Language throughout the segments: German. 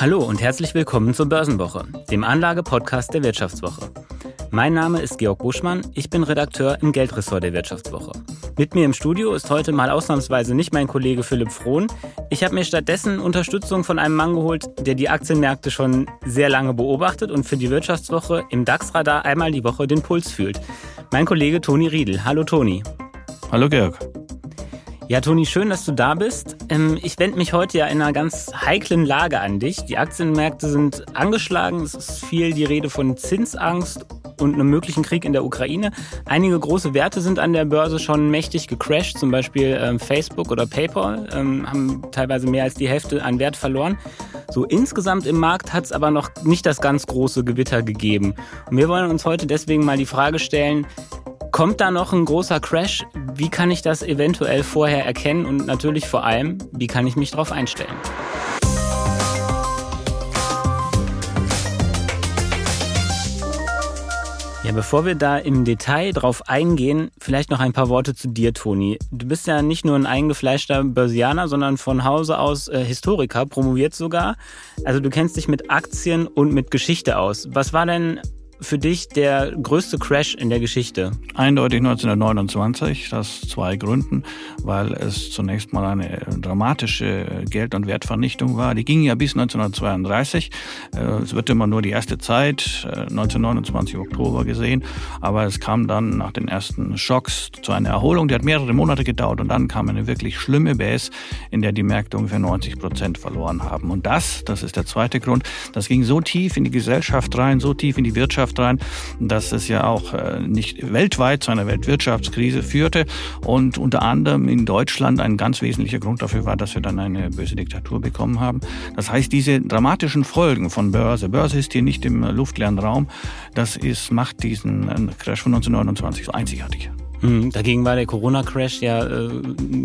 Hallo und herzlich willkommen zur Börsenwoche, dem Anlage-Podcast der Wirtschaftswoche. Mein Name ist Georg Buschmann, ich bin Redakteur im Geldressort der Wirtschaftswoche. Mit mir im Studio ist heute mal ausnahmsweise nicht mein Kollege Philipp Frohn. Ich habe mir stattdessen Unterstützung von einem Mann geholt, der die Aktienmärkte schon sehr lange beobachtet und für die Wirtschaftswoche im DAX-Radar einmal die Woche den Puls fühlt. Mein Kollege Toni Riedel. Hallo Toni. Hallo Georg. Ja, Toni, schön, dass du da bist. Ähm, ich wende mich heute ja in einer ganz heiklen Lage an dich. Die Aktienmärkte sind angeschlagen. Es ist viel die Rede von Zinsangst und einem möglichen Krieg in der Ukraine. Einige große Werte sind an der Börse schon mächtig gecrashed, zum Beispiel ähm, Facebook oder PayPal, ähm, haben teilweise mehr als die Hälfte an Wert verloren. So insgesamt im Markt hat es aber noch nicht das ganz große Gewitter gegeben. Und wir wollen uns heute deswegen mal die Frage stellen, Kommt da noch ein großer Crash? Wie kann ich das eventuell vorher erkennen? Und natürlich vor allem, wie kann ich mich darauf einstellen? Ja, bevor wir da im Detail drauf eingehen, vielleicht noch ein paar Worte zu dir, Toni. Du bist ja nicht nur ein eingefleischter Börsianer, sondern von Hause aus äh, Historiker, promoviert sogar. Also du kennst dich mit Aktien und mit Geschichte aus. Was war denn für dich der größte Crash in der Geschichte? Eindeutig 1929, das zwei Gründen, weil es zunächst mal eine dramatische Geld- und Wertvernichtung war. Die ging ja bis 1932. Äh, es wird immer nur die erste Zeit, 1929 äh, Oktober gesehen, aber es kam dann nach den ersten Schocks zu einer Erholung, die hat mehrere Monate gedauert und dann kam eine wirklich schlimme Base, in der die Märkte ungefähr 90 Prozent verloren haben. Und das, das ist der zweite Grund, das ging so tief in die Gesellschaft rein, so tief in die Wirtschaft Wirtschaft rein, dass es ja auch äh, nicht weltweit zu einer Weltwirtschaftskrise führte und unter anderem in Deutschland ein ganz wesentlicher Grund dafür war, dass wir dann eine böse Diktatur bekommen haben. Das heißt, diese dramatischen Folgen von Börse, Börse ist hier nicht im luftleeren Raum, das ist, macht diesen äh, Crash von 1929 so einzigartig. Mhm, dagegen war der Corona-Crash ja äh,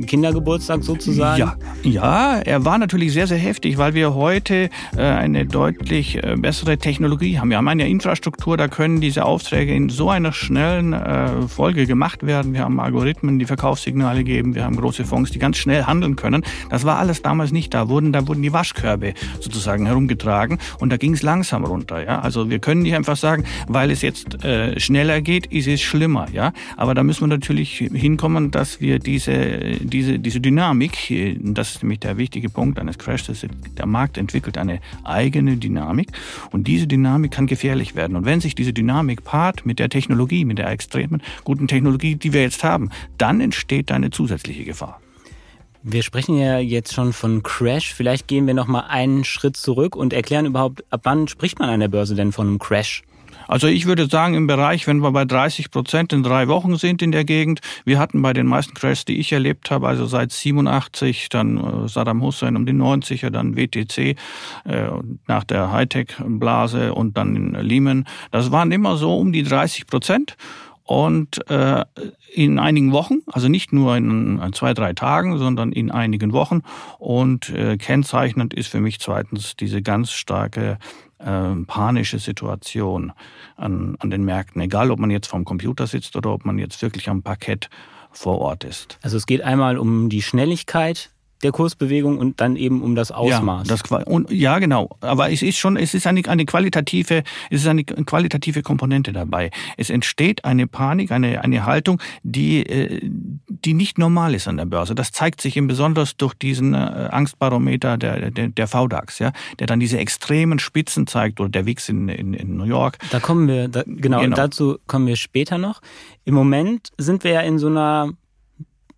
Kindergeburtstag sozusagen. Ja, ja, er war natürlich sehr, sehr heftig, weil wir heute äh, eine deutlich äh, bessere Technologie haben. Wir haben eine Infrastruktur, da können diese Aufträge in so einer schnellen äh, Folge gemacht werden. Wir haben Algorithmen, die Verkaufssignale geben. Wir haben große Fonds, die ganz schnell handeln können. Das war alles damals nicht da. Wurden, da wurden die Waschkörbe sozusagen herumgetragen und da ging es langsam runter. Ja? Also wir können nicht einfach sagen, weil es jetzt äh, schneller geht, ist es schlimmer. Ja? Aber da müssen wir natürlich hinkommen, dass wir diese, diese, diese Dynamik, das ist nämlich der wichtige Punkt eines Crashes, der Markt entwickelt eine eigene Dynamik und diese Dynamik kann gefährlich werden. Und wenn sich diese Dynamik paart mit der Technologie, mit der extremen guten Technologie, die wir jetzt haben, dann entsteht eine zusätzliche Gefahr. Wir sprechen ja jetzt schon von Crash. Vielleicht gehen wir noch mal einen Schritt zurück und erklären überhaupt, ab wann spricht man an der Börse denn von einem Crash? Also ich würde sagen, im Bereich, wenn wir bei 30 Prozent in drei Wochen sind in der Gegend, wir hatten bei den meisten Crashs, die ich erlebt habe, also seit 87, dann äh, Saddam Hussein um die 90er, dann WTC äh, nach der Hightech-Blase und dann in Lehman. Das waren immer so um die 30 Prozent. Und äh, in einigen Wochen, also nicht nur in zwei, drei Tagen, sondern in einigen Wochen. Und äh, kennzeichnend ist für mich zweitens diese ganz starke äh, panische Situation an, an den Märkten, egal ob man jetzt vom Computer sitzt oder ob man jetzt wirklich am Parkett vor Ort ist. Also es geht einmal um die Schnelligkeit der Kursbewegung und dann eben um das Ausmaß. Ja, das, und, ja genau. Aber es ist schon, es ist eine, eine qualitative, es ist eine qualitative Komponente dabei. Es entsteht eine Panik, eine, eine Haltung, die, äh, die nicht normal ist an der Börse. Das zeigt sich eben besonders durch diesen äh, Angstbarometer der, der, der VDAX, ja, der dann diese extremen Spitzen zeigt oder der WIX in, in, in New York. Da kommen wir, da, genau, genau, dazu kommen wir später noch. Im Moment sind wir ja in so einer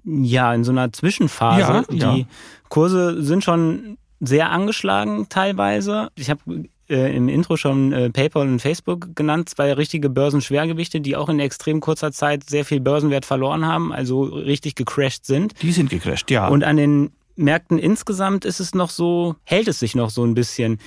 ja, in so einer Zwischenphase. Ja, die ja. Kurse sind schon sehr angeschlagen teilweise. Ich habe äh, im Intro schon äh, PayPal und Facebook genannt, zwei richtige Börsenschwergewichte, die auch in extrem kurzer Zeit sehr viel Börsenwert verloren haben, also richtig gecrashed sind. Die sind gecrashed, ja. Und an den Märkten insgesamt ist es noch so, hält es sich noch so ein bisschen.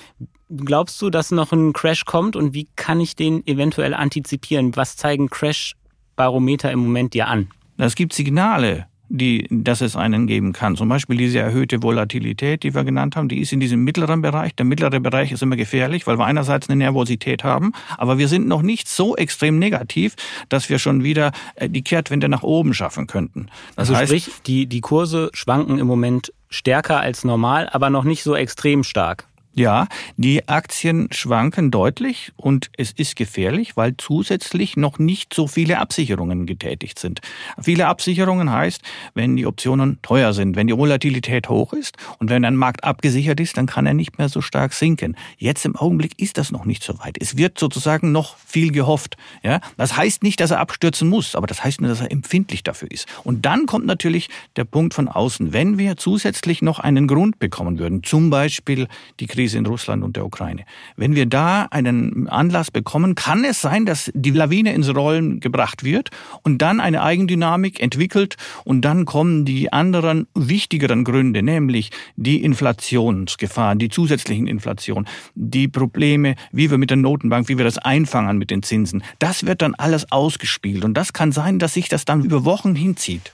Glaubst du, dass noch ein Crash kommt und wie kann ich den eventuell antizipieren? Was zeigen Crash-Barometer im Moment dir an? Es gibt Signale die, dass es einen geben kann. Zum Beispiel diese erhöhte Volatilität, die wir genannt haben, die ist in diesem mittleren Bereich. Der mittlere Bereich ist immer gefährlich, weil wir einerseits eine Nervosität haben, aber wir sind noch nicht so extrem negativ, dass wir schon wieder äh, die Kehrtwende nach oben schaffen könnten. Das also heißt, sprich, die, die Kurse schwanken im Moment stärker als normal, aber noch nicht so extrem stark. Ja, die Aktien schwanken deutlich und es ist gefährlich, weil zusätzlich noch nicht so viele Absicherungen getätigt sind. Viele Absicherungen heißt, wenn die Optionen teuer sind, wenn die Volatilität hoch ist und wenn ein Markt abgesichert ist, dann kann er nicht mehr so stark sinken. Jetzt im Augenblick ist das noch nicht so weit. Es wird sozusagen noch viel gehofft. Ja, das heißt nicht, dass er abstürzen muss, aber das heißt nur, dass er empfindlich dafür ist. Und dann kommt natürlich der Punkt von außen. Wenn wir zusätzlich noch einen Grund bekommen würden, zum Beispiel die Krise Krise in Russland und der Ukraine. Wenn wir da einen Anlass bekommen, kann es sein, dass die Lawine ins Rollen gebracht wird und dann eine Eigendynamik entwickelt und dann kommen die anderen wichtigeren Gründe, nämlich die Inflationsgefahren, die zusätzlichen Inflation, die Probleme, wie wir mit der Notenbank, wie wir das einfangen mit den Zinsen. Das wird dann alles ausgespielt und das kann sein, dass sich das dann über Wochen hinzieht.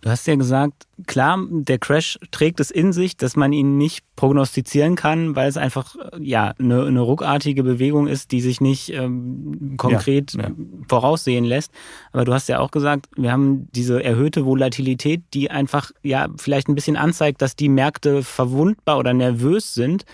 Du hast ja gesagt, klar, der Crash trägt es in sich, dass man ihn nicht prognostizieren kann, weil es einfach ja eine, eine ruckartige Bewegung ist, die sich nicht ähm, konkret ja, ja. voraussehen lässt. Aber du hast ja auch gesagt, wir haben diese erhöhte Volatilität, die einfach ja vielleicht ein bisschen anzeigt, dass die Märkte verwundbar oder nervös sind.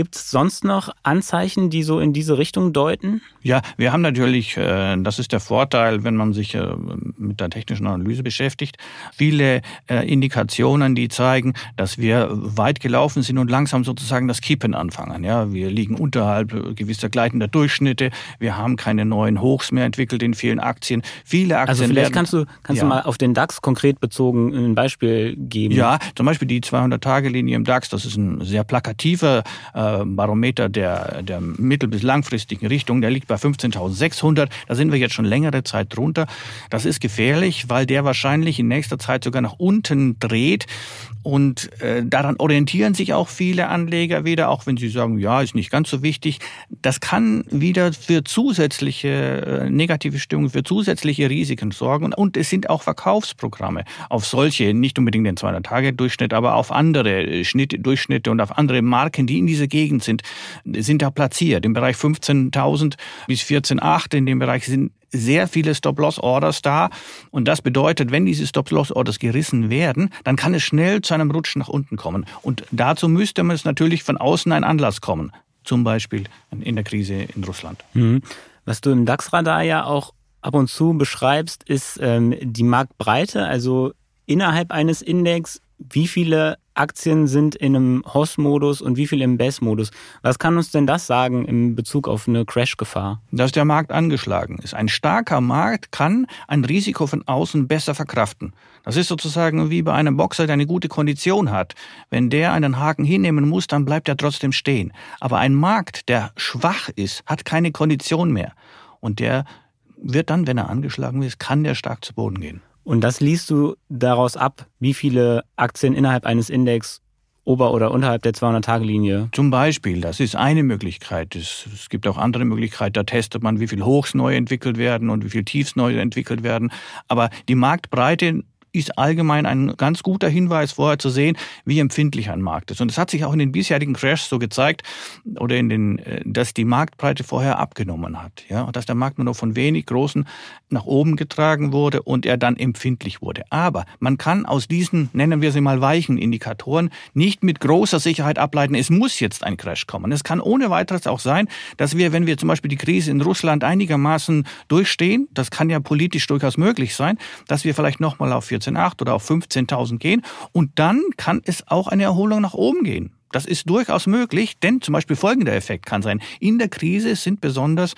Gibt es sonst noch Anzeichen, die so in diese Richtung deuten? Ja, wir haben natürlich, äh, das ist der Vorteil, wenn man sich äh, mit der technischen Analyse beschäftigt, viele äh, Indikationen, die zeigen, dass wir weit gelaufen sind und langsam sozusagen das Kippen anfangen. Ja, wir liegen unterhalb gewisser gleitender Durchschnitte. Wir haben keine neuen Hochs mehr entwickelt in vielen Aktien. Viele Aktien. Also vielleicht kannst du kannst ja. du mal auf den DAX konkret bezogen ein Beispiel geben. Ja, zum Beispiel die 200-Tage-Linie im DAX. Das ist ein sehr plakativer äh, Barometer der, der mittel- bis langfristigen Richtung, der liegt bei 15.600. Da sind wir jetzt schon längere Zeit drunter. Das ist gefährlich, weil der wahrscheinlich in nächster Zeit sogar nach unten dreht. Und äh, daran orientieren sich auch viele Anleger wieder, auch wenn sie sagen, ja, ist nicht ganz so wichtig. Das kann wieder für zusätzliche äh, negative Stimmung, für zusätzliche Risiken sorgen. Und es sind auch Verkaufsprogramme auf solche, nicht unbedingt den 200-Tage-Durchschnitt, aber auf andere Schnitte, Durchschnitte und auf andere Marken, die in diese Gegend sind, sind da platziert. Im Bereich 15.000 bis 14.8 in dem Bereich sind sehr viele Stop-Loss-Orders da. Und das bedeutet, wenn diese Stop-Loss-Orders gerissen werden, dann kann es schnell zu einem Rutsch nach unten kommen. Und dazu müsste man es natürlich von außen ein Anlass kommen. Zum Beispiel in der Krise in Russland. Mhm. Was du im DAX-Radar ja auch ab und zu beschreibst, ist ähm, die Marktbreite, also innerhalb eines Index, wie viele Aktien sind in einem HOS-Modus und wie viel im BES-Modus. Was kann uns denn das sagen in Bezug auf eine Crash-Gefahr? Dass der Markt angeschlagen ist. Ein starker Markt kann ein Risiko von außen besser verkraften. Das ist sozusagen wie bei einem Boxer, der eine gute Kondition hat. Wenn der einen Haken hinnehmen muss, dann bleibt er trotzdem stehen. Aber ein Markt, der schwach ist, hat keine Kondition mehr. Und der wird dann, wenn er angeschlagen ist, kann der stark zu Boden gehen. Und das liest du daraus ab, wie viele Aktien innerhalb eines Index ober- oder unterhalb der 200-Tage-Linie? Zum Beispiel, das ist eine Möglichkeit. Es, es, gibt auch andere Möglichkeiten. Da testet man, wie viel Hochs neu entwickelt werden und wie viel Tiefs neu entwickelt werden. Aber die Marktbreite ist allgemein ein ganz guter Hinweis, vorher zu sehen, wie empfindlich ein Markt ist. Und es hat sich auch in den bisherigen Crashs so gezeigt, oder in den, äh, dass die Marktbreite vorher abgenommen hat, ja, und dass der Markt nur noch von wenig großen nach oben getragen wurde und er dann empfindlich wurde. Aber man kann aus diesen, nennen wir sie mal weichen Indikatoren, nicht mit großer Sicherheit ableiten, es muss jetzt ein Crash kommen. Es kann ohne weiteres auch sein, dass wir, wenn wir zum Beispiel die Krise in Russland einigermaßen durchstehen, das kann ja politisch durchaus möglich sein, dass wir vielleicht nochmal auf 14.8 oder auf 15.000 gehen und dann kann es auch eine Erholung nach oben gehen. Das ist durchaus möglich, denn zum Beispiel folgender Effekt kann sein. In der Krise sind besonders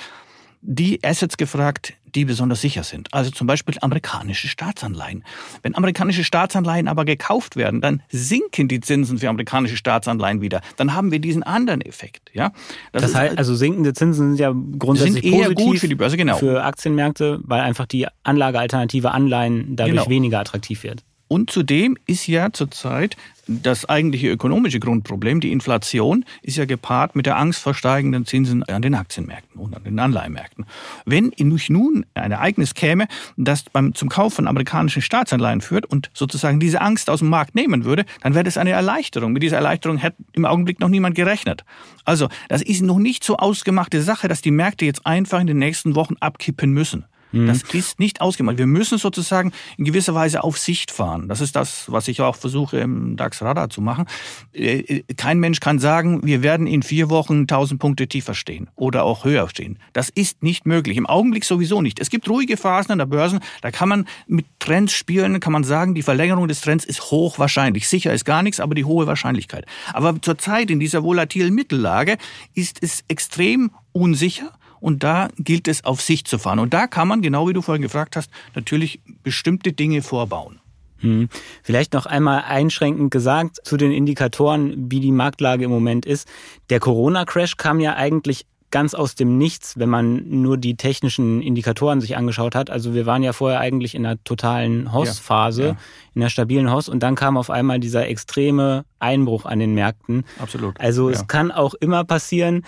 die Assets gefragt, die besonders sicher sind. Also zum Beispiel amerikanische Staatsanleihen. Wenn amerikanische Staatsanleihen aber gekauft werden, dann sinken die Zinsen für amerikanische Staatsanleihen wieder. Dann haben wir diesen anderen Effekt. Ja, das, das heißt, halt also sinkende Zinsen sind ja grundsätzlich sind eher positiv gut für die Börse, genau. Für Aktienmärkte, weil einfach die Anlagealternative Anleihen dadurch genau. weniger attraktiv wird. Und zudem ist ja zurzeit das eigentliche ökonomische Grundproblem, die Inflation, ist ja gepaart mit der Angst vor steigenden Zinsen an den Aktienmärkten und an den Anleihenmärkten. Wenn nun ein Ereignis käme, das beim, zum Kauf von amerikanischen Staatsanleihen führt und sozusagen diese Angst aus dem Markt nehmen würde, dann wäre das eine Erleichterung. Mit dieser Erleichterung hätte im Augenblick noch niemand gerechnet. Also, das ist noch nicht so ausgemachte Sache, dass die Märkte jetzt einfach in den nächsten Wochen abkippen müssen. Mhm. Das ist nicht ausgemacht. Wir müssen sozusagen in gewisser Weise auf Sicht fahren. Das ist das, was ich auch versuche im DAX Radar zu machen. Äh, äh, kein Mensch kann sagen, wir werden in vier Wochen 1000 Punkte tiefer stehen oder auch höher stehen. Das ist nicht möglich. Im Augenblick sowieso nicht. Es gibt ruhige Phasen an der Börse. Da kann man mit Trends spielen, kann man sagen, die Verlängerung des Trends ist hochwahrscheinlich. Sicher ist gar nichts, aber die hohe Wahrscheinlichkeit. Aber zurzeit in dieser volatilen Mittellage ist es extrem unsicher und da gilt es, auf Sicht zu fahren. Und da kann man, genau wie du vorhin gefragt hast, natürlich bestimmte Dinge vorbauen. Hm. Vielleicht noch einmal einschränkend gesagt zu den Indikatoren, wie die Marktlage im Moment ist. Der Corona-Crash kam ja eigentlich ganz aus dem Nichts, wenn man nur die technischen Indikatoren sich angeschaut hat. Also wir waren ja vorher eigentlich in einer totalen Hoss-Phase, ja, ja. in einer stabilen Hoss und dann kam auf einmal dieser extreme Einbruch an den Märkten. Absolut. Also ja. es kann auch immer passieren,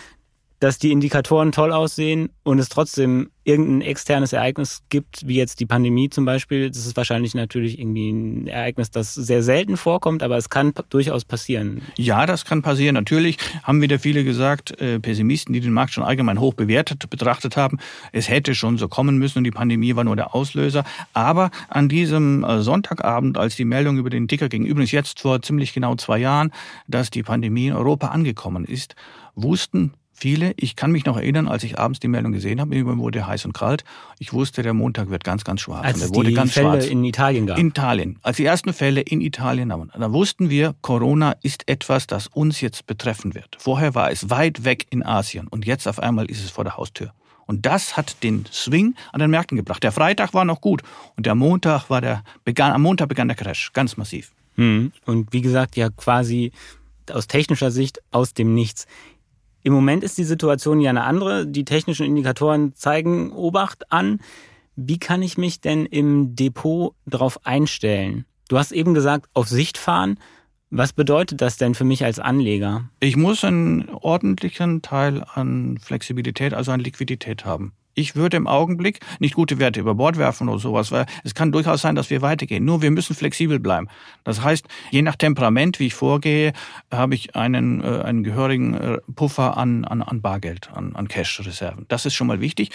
dass die Indikatoren toll aussehen und es trotzdem irgendein externes Ereignis gibt, wie jetzt die Pandemie zum Beispiel. Das ist wahrscheinlich natürlich irgendwie ein Ereignis, das sehr selten vorkommt, aber es kann durchaus passieren. Ja, das kann passieren. Natürlich haben wieder viele gesagt, äh, Pessimisten, die den Markt schon allgemein hoch bewertet, betrachtet haben, es hätte schon so kommen müssen und die Pandemie war nur der Auslöser. Aber an diesem äh, Sonntagabend, als die Meldung über den Ticker ging, übrigens jetzt vor ziemlich genau zwei Jahren, dass die Pandemie in Europa angekommen ist, wussten viele. Ich kann mich noch erinnern, als ich abends die Meldung gesehen habe, mir wurde heiß und kalt. Ich wusste, der Montag wird ganz, ganz schwarz. Als und es wurde die ganz Fälle schwarz. in Italien gab. In Italien. Als die ersten Fälle in Italien haben. Da wussten wir, Corona ist etwas, das uns jetzt betreffen wird. Vorher war es weit weg in Asien und jetzt auf einmal ist es vor der Haustür. Und das hat den Swing an den Märkten gebracht. Der Freitag war noch gut und der Montag war der begann am Montag begann der Crash ganz massiv. Hm. Und wie gesagt, ja quasi aus technischer Sicht aus dem Nichts. Im Moment ist die Situation ja eine andere. Die technischen Indikatoren zeigen Obacht an. Wie kann ich mich denn im Depot darauf einstellen? Du hast eben gesagt, auf Sicht fahren. Was bedeutet das denn für mich als Anleger? Ich muss einen ordentlichen Teil an Flexibilität, also an Liquidität haben. Ich würde im Augenblick nicht gute Werte über Bord werfen oder sowas, weil es kann durchaus sein, dass wir weitergehen. Nur wir müssen flexibel bleiben. Das heißt, je nach Temperament, wie ich vorgehe, habe ich einen, äh, einen gehörigen äh, Puffer an, an, an Bargeld, an, an Cash-Reserven. Das ist schon mal wichtig.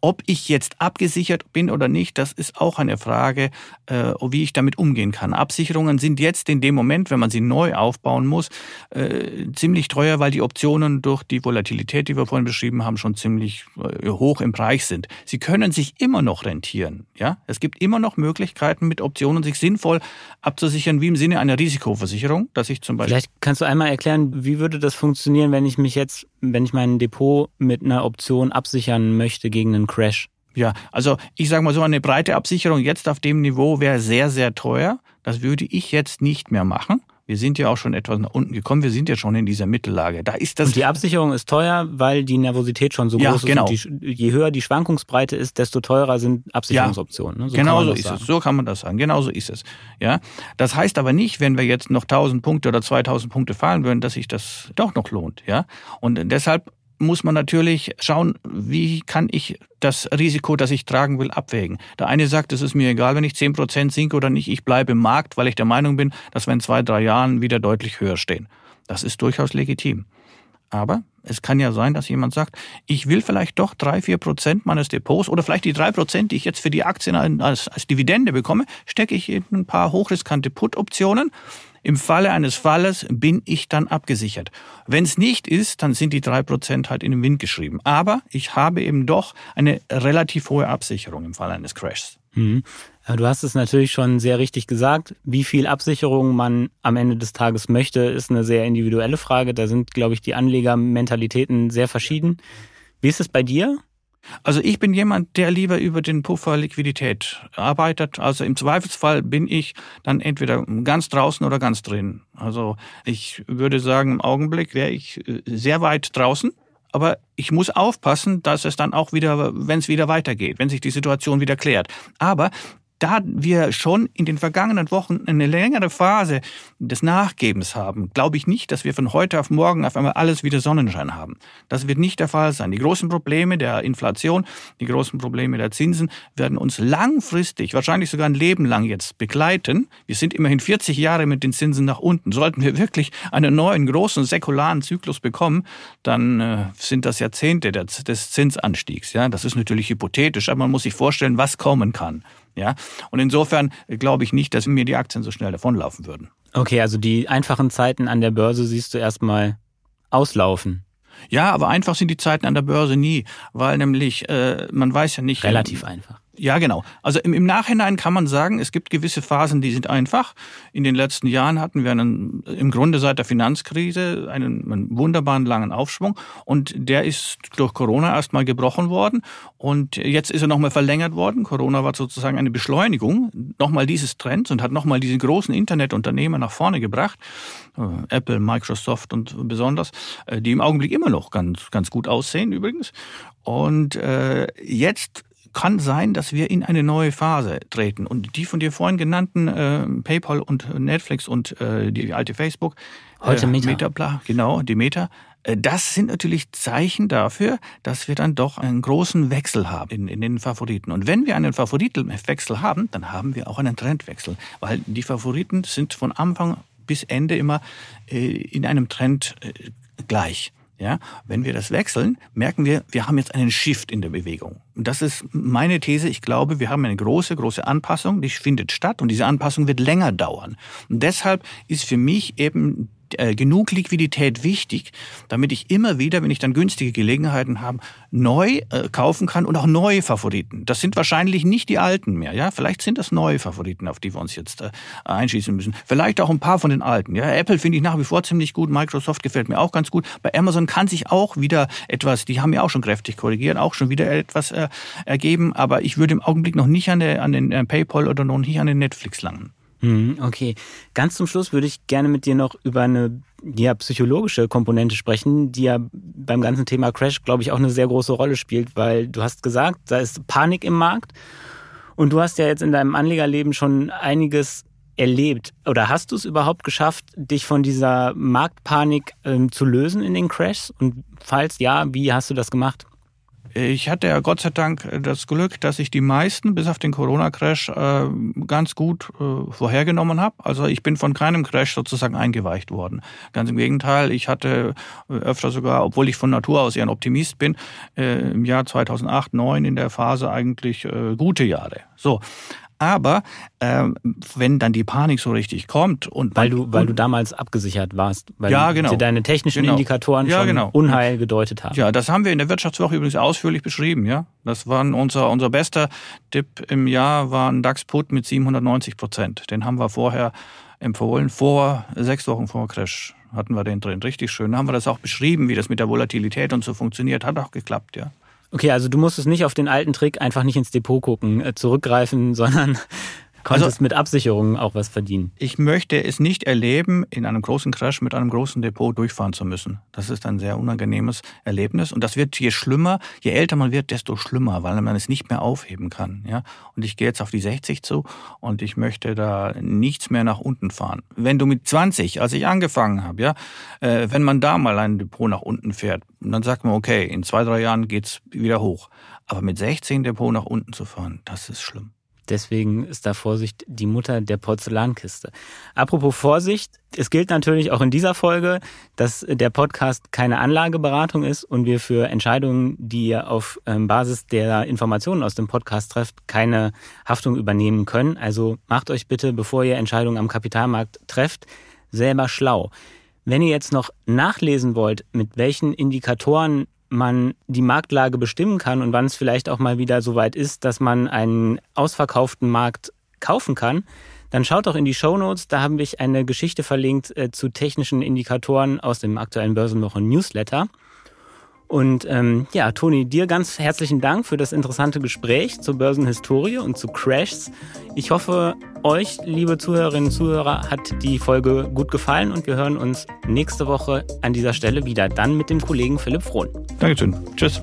Ob ich jetzt abgesichert bin oder nicht, das ist auch eine Frage, äh, wie ich damit umgehen kann. Absicherungen sind jetzt in dem Moment, wenn man sie neu aufbauen muss, äh, ziemlich teuer, weil die Optionen durch die Volatilität, die wir vorhin beschrieben haben, schon ziemlich äh, hoch im reich sind. Sie können sich immer noch rentieren. Ja, es gibt immer noch Möglichkeiten, mit Optionen sich sinnvoll abzusichern, wie im Sinne einer Risikoversicherung, dass ich zum Beispiel. Vielleicht kannst du einmal erklären, wie würde das funktionieren, wenn ich mich jetzt, wenn ich mein Depot mit einer Option absichern möchte gegen einen Crash? Ja, also ich sage mal so, eine breite Absicherung jetzt auf dem Niveau wäre sehr, sehr teuer. Das würde ich jetzt nicht mehr machen. Wir sind ja auch schon etwas nach unten gekommen. Wir sind ja schon in dieser Mittellage. Da ist das. Und die Absicherung ist teuer, weil die Nervosität schon so ja, groß genau. ist. Die, je höher die Schwankungsbreite ist, desto teurer sind Absicherungsoptionen. Ja, ne? so genau so ist sagen. es. So kann man das sagen. Genau so ist es. Ja. Das heißt aber nicht, wenn wir jetzt noch 1000 Punkte oder 2000 Punkte fallen würden, dass sich das doch noch lohnt. Ja. Und deshalb muss man natürlich schauen, wie kann ich das Risiko, das ich tragen will, abwägen. Der eine sagt, es ist mir egal, wenn ich zehn Prozent sinke oder nicht, ich bleibe im Markt, weil ich der Meinung bin, dass wir in zwei, drei Jahren wieder deutlich höher stehen. Das ist durchaus legitim. Aber es kann ja sein, dass jemand sagt, ich will vielleicht doch drei, vier Prozent meines Depots oder vielleicht die drei Prozent, die ich jetzt für die Aktien als, als Dividende bekomme, stecke ich in ein paar hochriskante Put-Optionen im Falle eines Falles bin ich dann abgesichert. Wenn es nicht ist, dann sind die drei Prozent halt in den Wind geschrieben. Aber ich habe eben doch eine relativ hohe Absicherung im Falle eines Crashs. Mhm. Du hast es natürlich schon sehr richtig gesagt. Wie viel Absicherung man am Ende des Tages möchte, ist eine sehr individuelle Frage. Da sind, glaube ich, die Anlegermentalitäten sehr verschieden. Wie ist es bei dir? Also ich bin jemand, der lieber über den Puffer Liquidität arbeitet. Also im Zweifelsfall bin ich dann entweder ganz draußen oder ganz drin. Also ich würde sagen, im Augenblick wäre ich äh, sehr weit draußen. Aber ich muss aufpassen, dass es dann auch wieder, wenn es wieder weitergeht, wenn sich die Situation wieder klärt. Aber da wir schon in den vergangenen Wochen eine längere Phase des Nachgebens haben, glaube ich nicht, dass wir von heute auf morgen auf einmal alles wieder Sonnenschein haben. Das wird nicht der Fall sein. Die großen Probleme der Inflation, die großen Probleme der Zinsen werden uns langfristig, wahrscheinlich sogar ein Leben lang jetzt begleiten. Wir sind immerhin 40 Jahre mit den Zinsen nach unten. Sollten wir wirklich einen neuen großen säkularen Zyklus bekommen, dann äh, sind das Jahrzehnte des Zinsanstiegs. Ja, das ist natürlich hypothetisch, aber man muss sich vorstellen, was kommen kann. Ja, und insofern glaube ich nicht, dass mir die Aktien so schnell davonlaufen würden. Okay, also die einfachen Zeiten an der Börse siehst du erstmal auslaufen. Ja, aber einfach sind die Zeiten an der Börse nie, weil nämlich äh, man weiß ja nicht. Relativ einfach. Ja, genau. Also im, im, Nachhinein kann man sagen, es gibt gewisse Phasen, die sind einfach. In den letzten Jahren hatten wir einen, im Grunde seit der Finanzkrise einen, einen wunderbaren langen Aufschwung und der ist durch Corona erstmal gebrochen worden und jetzt ist er nochmal verlängert worden. Corona war sozusagen eine Beschleunigung nochmal dieses Trends und hat nochmal diese großen Internetunternehmen nach vorne gebracht. Äh, Apple, Microsoft und besonders, äh, die im Augenblick immer noch ganz, ganz gut aussehen übrigens. Und äh, jetzt kann sein, dass wir in eine neue Phase treten. Und die von dir vorhin genannten äh, PayPal und Netflix und äh, die alte Facebook, heute äh, Meta, Meta bla, genau, die Meta, äh, das sind natürlich Zeichen dafür, dass wir dann doch einen großen Wechsel haben in, in den Favoriten. Und wenn wir einen Favoritenwechsel haben, dann haben wir auch einen Trendwechsel, weil die Favoriten sind von Anfang bis Ende immer äh, in einem Trend gleich. Ja, wenn wir das wechseln, merken wir, wir haben jetzt einen Shift in der Bewegung. Und das ist meine These. Ich glaube, wir haben eine große, große Anpassung, die findet statt und diese Anpassung wird länger dauern. Und deshalb ist für mich eben äh, genug Liquidität wichtig, damit ich immer wieder, wenn ich dann günstige Gelegenheiten habe, neu äh, kaufen kann und auch neue Favoriten. Das sind wahrscheinlich nicht die alten mehr, ja. Vielleicht sind das neue Favoriten, auf die wir uns jetzt äh, einschießen müssen. Vielleicht auch ein paar von den alten. Ja, Apple finde ich nach wie vor ziemlich gut. Microsoft gefällt mir auch ganz gut. Bei Amazon kann sich auch wieder etwas, die haben ja auch schon kräftig korrigiert, auch schon wieder etwas äh, ergeben. Aber ich würde im Augenblick noch nicht an, der, an den äh, PayPal oder noch nicht an den Netflix langen. Hm, okay. Ganz zum Schluss würde ich gerne mit dir noch über eine ja, psychologische Komponente sprechen, die ja beim ganzen Thema Crash, glaube ich, auch eine sehr große Rolle spielt, weil du hast gesagt, da ist Panik im Markt und du hast ja jetzt in deinem Anlegerleben schon einiges erlebt. Oder hast du es überhaupt geschafft, dich von dieser Marktpanik ähm, zu lösen in den Crashs? Und falls ja, wie hast du das gemacht? Ich hatte ja Gott sei Dank das Glück, dass ich die meisten, bis auf den Corona-Crash, äh, ganz gut äh, vorhergenommen habe. Also ich bin von keinem Crash sozusagen eingeweicht worden. Ganz im Gegenteil, ich hatte öfter sogar, obwohl ich von Natur aus eher ein Optimist bin, äh, im Jahr 2008, 2009 in der Phase eigentlich gute Jahre. So, aber ähm, wenn dann die Panik so richtig kommt und weil du weil du damals abgesichert warst, weil ja, genau. deine technischen genau. Indikatoren ja, schon genau. Unheil gedeutet haben. Ja, das haben wir in der Wirtschaftswoche übrigens ausführlich beschrieben. Ja, das war unser unser bester Tipp im Jahr war ein DAX Put mit 790 Prozent. Den haben wir vorher empfohlen vor sechs Wochen vor Crash hatten wir den drin. Richtig schön. Da haben wir das auch beschrieben, wie das mit der Volatilität und so funktioniert. Hat auch geklappt, ja. Okay, also du musstest nicht auf den alten Trick einfach nicht ins Depot gucken, äh, zurückgreifen, sondern konntest also, mit Absicherungen auch was verdienen. Ich möchte es nicht erleben, in einem großen Crash mit einem großen Depot durchfahren zu müssen. Das ist ein sehr unangenehmes Erlebnis. Und das wird je schlimmer, je älter man wird, desto schlimmer, weil man es nicht mehr aufheben kann. Ja? Und ich gehe jetzt auf die 60 zu und ich möchte da nichts mehr nach unten fahren. Wenn du mit 20, als ich angefangen habe, ja, äh, wenn man da mal ein Depot nach unten fährt, dann sagt man, okay, in zwei, drei Jahren geht's wieder hoch. Aber mit 16 Depot nach unten zu fahren, das ist schlimm. Deswegen ist da Vorsicht die Mutter der Porzellankiste. Apropos Vorsicht, es gilt natürlich auch in dieser Folge, dass der Podcast keine Anlageberatung ist und wir für Entscheidungen, die ihr auf ähm, Basis der Informationen aus dem Podcast trefft, keine Haftung übernehmen können. Also macht euch bitte, bevor ihr Entscheidungen am Kapitalmarkt trefft, selber schlau. Wenn ihr jetzt noch nachlesen wollt, mit welchen Indikatoren man die Marktlage bestimmen kann und wann es vielleicht auch mal wieder so weit ist, dass man einen ausverkauften Markt kaufen kann, dann schaut doch in die Show Notes. Da habe ich eine Geschichte verlinkt äh, zu technischen Indikatoren aus dem aktuellen Börsenwoche Newsletter. Und ähm, ja, Toni, dir ganz herzlichen Dank für das interessante Gespräch zur Börsenhistorie und zu Crashs. Ich hoffe, euch, liebe Zuhörerinnen und Zuhörer, hat die Folge gut gefallen und wir hören uns nächste Woche an dieser Stelle wieder, dann mit dem Kollegen Philipp Frohn. Dankeschön. Tschüss.